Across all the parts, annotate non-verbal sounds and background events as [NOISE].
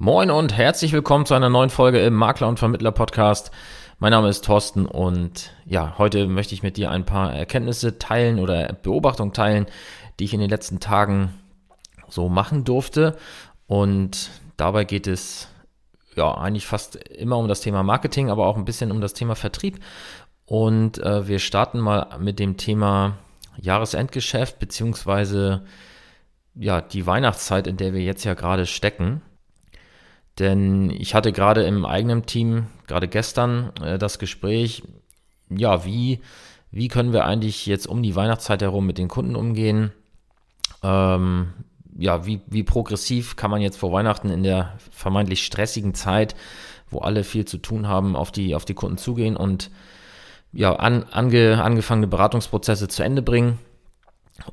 Moin und herzlich willkommen zu einer neuen Folge im Makler und Vermittler Podcast. Mein Name ist Thorsten und ja, heute möchte ich mit dir ein paar Erkenntnisse teilen oder Beobachtungen teilen, die ich in den letzten Tagen so machen durfte. Und dabei geht es ja eigentlich fast immer um das Thema Marketing, aber auch ein bisschen um das Thema Vertrieb. Und äh, wir starten mal mit dem Thema Jahresendgeschäft beziehungsweise ja die Weihnachtszeit, in der wir jetzt ja gerade stecken. Denn ich hatte gerade im eigenen Team, gerade gestern, äh, das Gespräch, ja, wie, wie können wir eigentlich jetzt um die Weihnachtszeit herum mit den Kunden umgehen? Ähm, ja, wie, wie progressiv kann man jetzt vor Weihnachten in der vermeintlich stressigen Zeit, wo alle viel zu tun haben, auf die, auf die Kunden zugehen und ja, an, ange, angefangene Beratungsprozesse zu Ende bringen?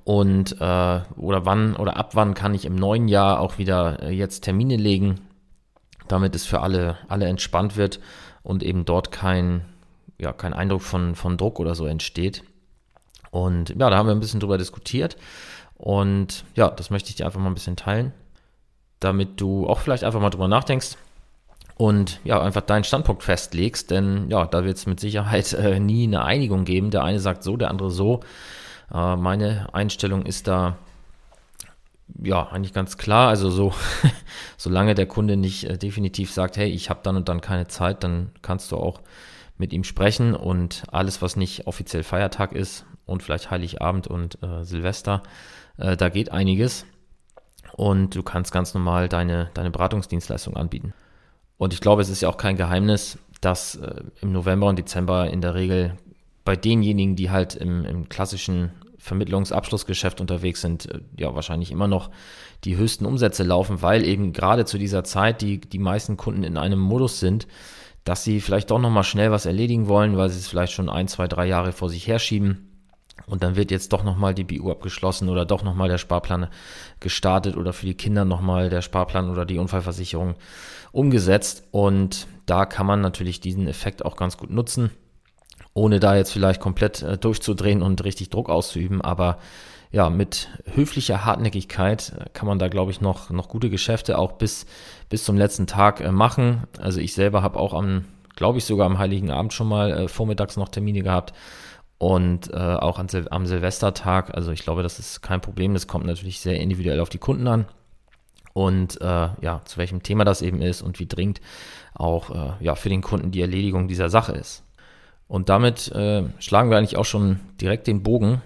Und äh, oder wann oder ab wann kann ich im neuen Jahr auch wieder äh, jetzt Termine legen, damit es für alle, alle entspannt wird und eben dort kein, ja, kein Eindruck von, von Druck oder so entsteht. Und ja, da haben wir ein bisschen drüber diskutiert. Und ja, das möchte ich dir einfach mal ein bisschen teilen, damit du auch vielleicht einfach mal drüber nachdenkst und ja, einfach deinen Standpunkt festlegst, denn ja, da wird es mit Sicherheit äh, nie eine Einigung geben. Der eine sagt so, der andere so. Äh, meine Einstellung ist da ja, eigentlich ganz klar. Also so, [LAUGHS] solange der Kunde nicht äh, definitiv sagt, hey, ich habe dann und dann keine Zeit, dann kannst du auch mit ihm sprechen und alles, was nicht offiziell Feiertag ist und vielleicht Heiligabend und äh, Silvester, äh, da geht einiges und du kannst ganz normal deine, deine Beratungsdienstleistung anbieten. Und ich glaube, es ist ja auch kein Geheimnis, dass äh, im November und Dezember in der Regel bei denjenigen, die halt im, im klassischen Vermittlungsabschlussgeschäft unterwegs sind, äh, ja wahrscheinlich immer noch die höchsten Umsätze laufen, weil eben gerade zu dieser Zeit die, die meisten Kunden in einem Modus sind, dass sie vielleicht doch nochmal schnell was erledigen wollen, weil sie es vielleicht schon ein, zwei, drei Jahre vor sich herschieben. Und dann wird jetzt doch nochmal die BU abgeschlossen oder doch nochmal der Sparplan gestartet oder für die Kinder nochmal der Sparplan oder die Unfallversicherung umgesetzt. Und da kann man natürlich diesen Effekt auch ganz gut nutzen ohne da jetzt vielleicht komplett äh, durchzudrehen und richtig Druck auszuüben. Aber ja, mit höflicher Hartnäckigkeit äh, kann man da, glaube ich, noch, noch gute Geschäfte auch bis, bis zum letzten Tag äh, machen. Also ich selber habe auch am, glaube ich, sogar am Heiligen Abend schon mal äh, vormittags noch Termine gehabt und äh, auch an Sil am Silvestertag. Also ich glaube, das ist kein Problem. Das kommt natürlich sehr individuell auf die Kunden an und äh, ja, zu welchem Thema das eben ist und wie dringend auch äh, ja, für den Kunden die Erledigung dieser Sache ist. Und damit äh, schlagen wir eigentlich auch schon direkt den Bogen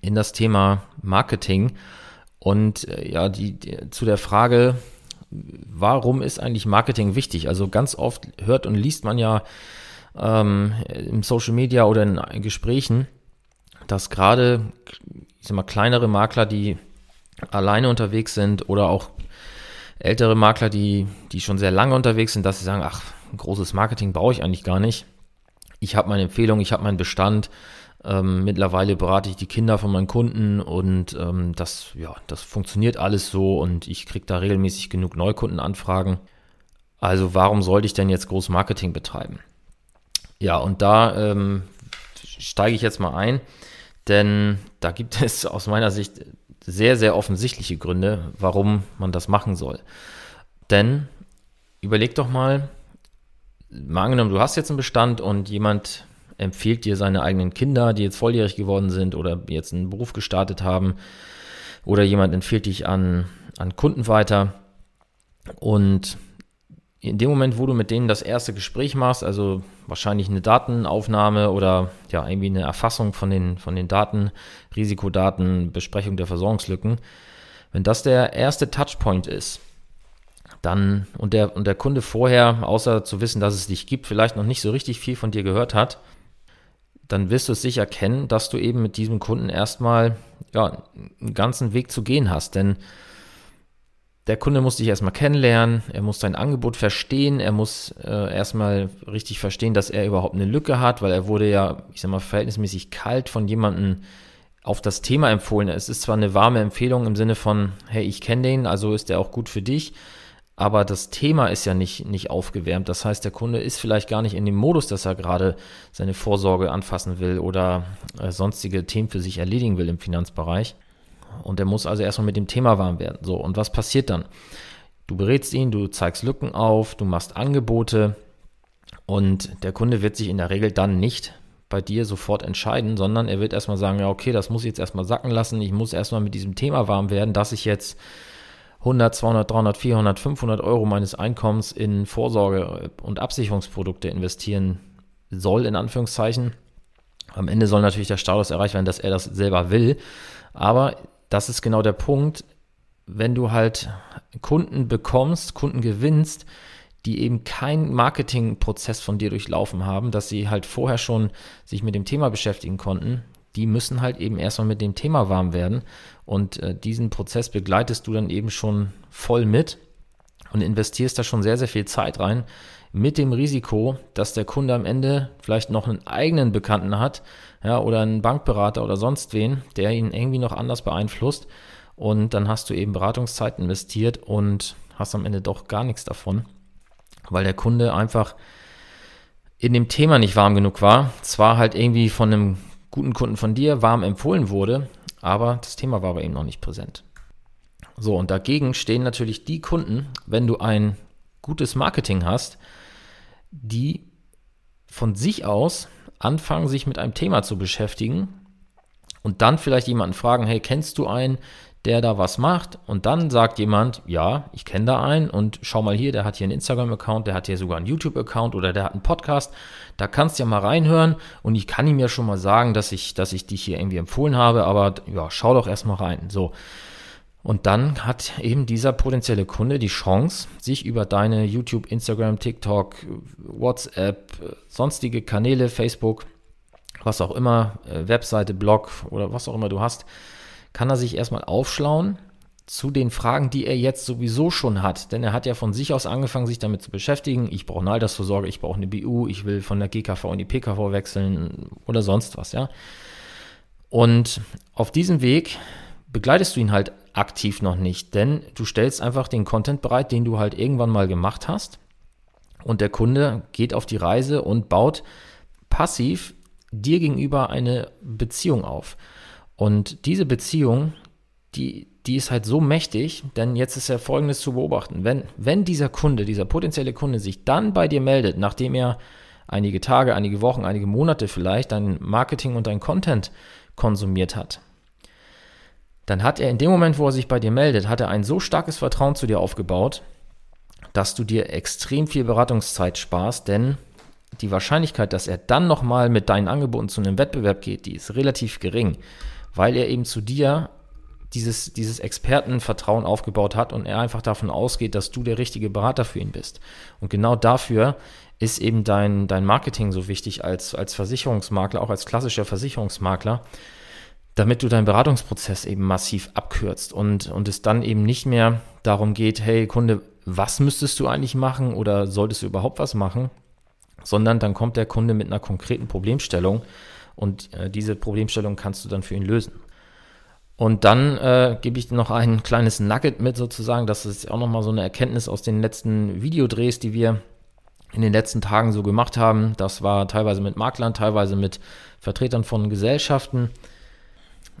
in das Thema Marketing und äh, ja, die, die, zu der Frage, warum ist eigentlich Marketing wichtig? Also ganz oft hört und liest man ja ähm, im Social Media oder in Gesprächen, dass gerade, ich sag mal, kleinere Makler, die alleine unterwegs sind oder auch ältere Makler, die, die schon sehr lange unterwegs sind, dass sie sagen, ach, ein großes Marketing brauche ich eigentlich gar nicht ich habe meine Empfehlung, ich habe meinen Bestand. Ähm, mittlerweile berate ich die Kinder von meinen Kunden und ähm, das, ja, das funktioniert alles so und ich kriege da regelmäßig genug Neukundenanfragen. Also warum sollte ich denn jetzt groß Marketing betreiben? Ja, und da ähm, steige ich jetzt mal ein, denn da gibt es aus meiner Sicht sehr, sehr offensichtliche Gründe, warum man das machen soll. Denn überleg doch mal, mal angenommen, du hast jetzt einen Bestand und jemand empfiehlt dir seine eigenen Kinder, die jetzt volljährig geworden sind oder jetzt einen Beruf gestartet haben, oder jemand empfiehlt dich an, an Kunden weiter. Und in dem Moment, wo du mit denen das erste Gespräch machst, also wahrscheinlich eine Datenaufnahme oder ja, irgendwie eine Erfassung von den, von den Daten, Risikodaten, Besprechung der Versorgungslücken, wenn das der erste Touchpoint ist, dann und der, und der Kunde vorher, außer zu wissen, dass es dich gibt, vielleicht noch nicht so richtig viel von dir gehört hat, dann wirst du es sicher kennen, dass du eben mit diesem Kunden erstmal ja, einen ganzen Weg zu gehen hast. Denn der Kunde muss dich erstmal kennenlernen, er muss dein Angebot verstehen, er muss äh, erstmal richtig verstehen, dass er überhaupt eine Lücke hat, weil er wurde ja, ich sag mal, verhältnismäßig kalt von jemandem auf das Thema empfohlen. Es ist zwar eine warme Empfehlung im Sinne von, hey, ich kenne den, also ist er auch gut für dich, aber das Thema ist ja nicht, nicht aufgewärmt. Das heißt, der Kunde ist vielleicht gar nicht in dem Modus, dass er gerade seine Vorsorge anfassen will oder äh, sonstige Themen für sich erledigen will im Finanzbereich. Und er muss also erstmal mit dem Thema warm werden. So, und was passiert dann? Du berätst ihn, du zeigst Lücken auf, du machst Angebote und der Kunde wird sich in der Regel dann nicht bei dir sofort entscheiden, sondern er wird erstmal sagen, ja, okay, das muss ich jetzt erstmal sacken lassen, ich muss erstmal mit diesem Thema warm werden, dass ich jetzt 100, 200, 300, 400, 500 Euro meines Einkommens in Vorsorge und Absicherungsprodukte investieren soll, in Anführungszeichen. Am Ende soll natürlich der Status erreicht werden, dass er das selber will. Aber das ist genau der Punkt, wenn du halt Kunden bekommst, Kunden gewinnst, die eben keinen Marketingprozess von dir durchlaufen haben, dass sie halt vorher schon sich mit dem Thema beschäftigen konnten, die müssen halt eben erstmal mit dem Thema warm werden. Und äh, diesen Prozess begleitest du dann eben schon voll mit und investierst da schon sehr, sehr viel Zeit rein, mit dem Risiko, dass der Kunde am Ende vielleicht noch einen eigenen Bekannten hat, ja, oder einen Bankberater oder sonst wen, der ihn irgendwie noch anders beeinflusst. Und dann hast du eben Beratungszeit investiert und hast am Ende doch gar nichts davon, weil der Kunde einfach in dem Thema nicht warm genug war. Zwar halt irgendwie von einem guten Kunden von dir warm empfohlen wurde, aber das Thema war bei ihm noch nicht präsent. So, und dagegen stehen natürlich die Kunden, wenn du ein gutes Marketing hast, die von sich aus anfangen, sich mit einem Thema zu beschäftigen und dann vielleicht jemanden fragen, hey, kennst du einen, der da was macht? Und dann sagt jemand, ja, ich kenne da einen und schau mal hier, der hat hier einen Instagram-Account, der hat hier sogar einen YouTube-Account oder der hat einen Podcast. Da kannst du ja mal reinhören und ich kann ihm ja schon mal sagen, dass ich, dass ich dich hier irgendwie empfohlen habe, aber ja, schau doch erstmal rein. So. Und dann hat eben dieser potenzielle Kunde die Chance, sich über deine YouTube, Instagram, TikTok, WhatsApp, sonstige Kanäle, Facebook, was auch immer, äh, Webseite, Blog oder was auch immer du hast, kann er sich erstmal aufschlauen zu den Fragen, die er jetzt sowieso schon hat. Denn er hat ja von sich aus angefangen, sich damit zu beschäftigen. Ich brauche eine Altersvorsorge, ich brauche eine BU, ich will von der GKV in die PKV wechseln oder sonst was, ja. Und auf diesem Weg begleitest du ihn halt aktiv noch nicht, denn du stellst einfach den Content bereit, den du halt irgendwann mal gemacht hast und der Kunde geht auf die Reise und baut passiv dir gegenüber eine Beziehung auf. Und diese Beziehung, die, die ist halt so mächtig, denn jetzt ist ja Folgendes zu beobachten. Wenn, wenn dieser Kunde, dieser potenzielle Kunde sich dann bei dir meldet, nachdem er einige Tage, einige Wochen, einige Monate vielleicht dein Marketing und dein Content konsumiert hat, dann hat er in dem Moment, wo er sich bei dir meldet, hat er ein so starkes Vertrauen zu dir aufgebaut, dass du dir extrem viel Beratungszeit sparst, denn die Wahrscheinlichkeit, dass er dann nochmal mit deinen Angeboten zu einem Wettbewerb geht, die ist relativ gering, weil er eben zu dir dieses, dieses Expertenvertrauen aufgebaut hat und er einfach davon ausgeht, dass du der richtige Berater für ihn bist. Und genau dafür ist eben dein, dein Marketing so wichtig als, als Versicherungsmakler, auch als klassischer Versicherungsmakler, damit du deinen Beratungsprozess eben massiv abkürzt und, und es dann eben nicht mehr darum geht, hey Kunde, was müsstest du eigentlich machen oder solltest du überhaupt was machen, sondern dann kommt der Kunde mit einer konkreten Problemstellung und äh, diese Problemstellung kannst du dann für ihn lösen. Und dann äh, gebe ich dir noch ein kleines Nugget mit sozusagen, das ist auch nochmal so eine Erkenntnis aus den letzten Videodrehs, die wir in den letzten Tagen so gemacht haben. Das war teilweise mit Maklern, teilweise mit Vertretern von Gesellschaften.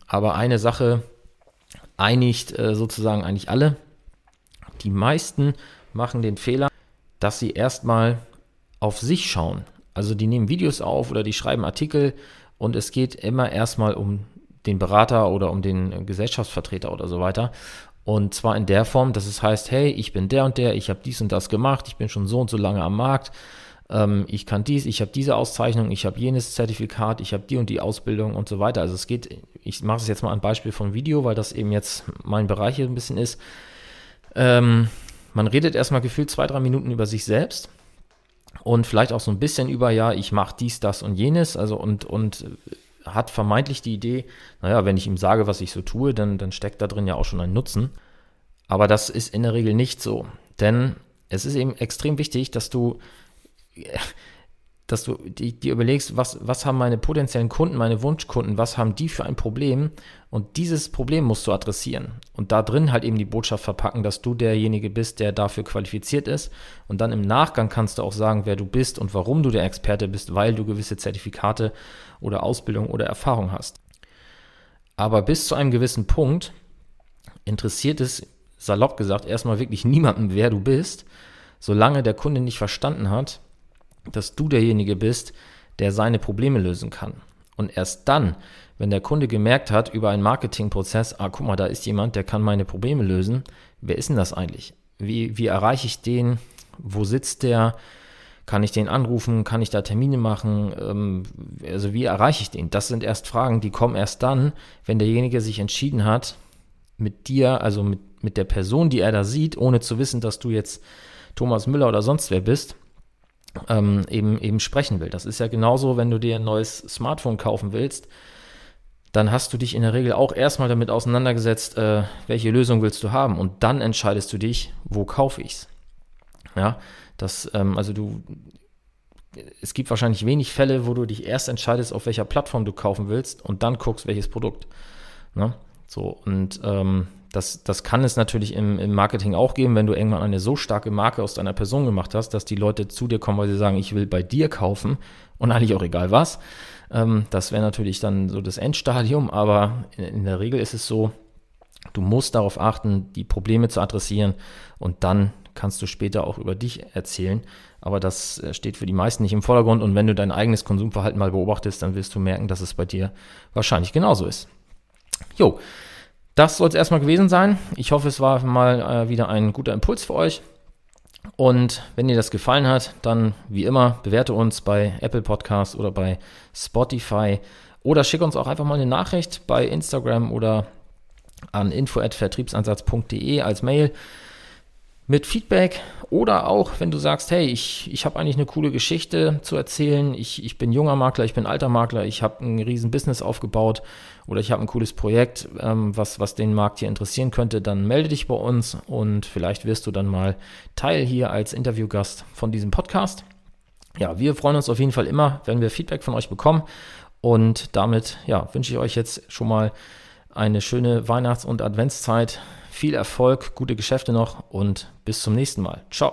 Aber eine Sache einigt äh, sozusagen eigentlich alle. Die meisten machen den Fehler, dass sie erstmal auf sich schauen. Also die nehmen Videos auf oder die schreiben Artikel und es geht immer erstmal um den Berater oder um den Gesellschaftsvertreter oder so weiter. Und zwar in der Form, dass es heißt, hey, ich bin der und der, ich habe dies und das gemacht, ich bin schon so und so lange am Markt, ähm, ich kann dies, ich habe diese Auszeichnung, ich habe jenes Zertifikat, ich habe die und die Ausbildung und so weiter. Also es geht, ich mache es jetzt mal ein Beispiel vom Video, weil das eben jetzt mein Bereich hier ein bisschen ist. Ähm, man redet erstmal gefühlt zwei, drei Minuten über sich selbst und vielleicht auch so ein bisschen über, ja, ich mache dies, das und jenes, also und, und hat vermeintlich die Idee, naja, wenn ich ihm sage, was ich so tue, dann, dann steckt da drin ja auch schon ein Nutzen. Aber das ist in der Regel nicht so. Denn es ist eben extrem wichtig, dass du dass du dir überlegst, was, was haben meine potenziellen Kunden, meine Wunschkunden, was haben die für ein Problem und dieses Problem musst du adressieren und da drin halt eben die Botschaft verpacken, dass du derjenige bist, der dafür qualifiziert ist und dann im Nachgang kannst du auch sagen, wer du bist und warum du der Experte bist, weil du gewisse Zertifikate oder Ausbildung oder Erfahrung hast. Aber bis zu einem gewissen Punkt interessiert es salopp gesagt erstmal wirklich niemandem, wer du bist, solange der Kunde nicht verstanden hat, dass du derjenige bist, der seine Probleme lösen kann. Und erst dann, wenn der Kunde gemerkt hat über einen Marketingprozess, ah, guck mal, da ist jemand, der kann meine Probleme lösen, wer ist denn das eigentlich? Wie, wie erreiche ich den? Wo sitzt der? Kann ich den anrufen? Kann ich da Termine machen? Ähm, also wie erreiche ich den? Das sind erst Fragen, die kommen erst dann, wenn derjenige sich entschieden hat, mit dir, also mit, mit der Person, die er da sieht, ohne zu wissen, dass du jetzt Thomas Müller oder sonst wer bist, ähm, eben, eben sprechen will. Das ist ja genauso, wenn du dir ein neues Smartphone kaufen willst, dann hast du dich in der Regel auch erstmal damit auseinandergesetzt, äh, welche Lösung willst du haben und dann entscheidest du dich, wo kaufe ich's. Ja, das, ähm, also du, es gibt wahrscheinlich wenig Fälle, wo du dich erst entscheidest, auf welcher Plattform du kaufen willst und dann guckst, welches Produkt. Ne? So, und ähm, das, das kann es natürlich im, im Marketing auch geben, wenn du irgendwann eine so starke Marke aus deiner Person gemacht hast, dass die Leute zu dir kommen, weil sie sagen, ich will bei dir kaufen und eigentlich auch egal was. Ähm, das wäre natürlich dann so das Endstadium, aber in, in der Regel ist es so, du musst darauf achten, die Probleme zu adressieren und dann kannst du später auch über dich erzählen. Aber das äh, steht für die meisten nicht im Vordergrund. Und wenn du dein eigenes Konsumverhalten mal beobachtest, dann wirst du merken, dass es bei dir wahrscheinlich genauso ist. Jo, das soll es erstmal gewesen sein. Ich hoffe, es war mal äh, wieder ein guter Impuls für euch. Und wenn dir das gefallen hat, dann wie immer bewerte uns bei Apple Podcast oder bei Spotify oder schick uns auch einfach mal eine Nachricht bei Instagram oder an info@vertriebsansatz.de als Mail mit Feedback oder auch, wenn du sagst, hey, ich, ich habe eigentlich eine coole Geschichte zu erzählen, ich, ich bin junger Makler, ich bin alter Makler, ich habe ein riesen Business aufgebaut oder ich habe ein cooles Projekt, ähm, was, was den Markt hier interessieren könnte, dann melde dich bei uns und vielleicht wirst du dann mal Teil hier als Interviewgast von diesem Podcast. Ja, wir freuen uns auf jeden Fall immer, wenn wir Feedback von euch bekommen und damit ja, wünsche ich euch jetzt schon mal eine schöne Weihnachts- und Adventszeit viel Erfolg, gute Geschäfte noch und bis zum nächsten Mal. Ciao.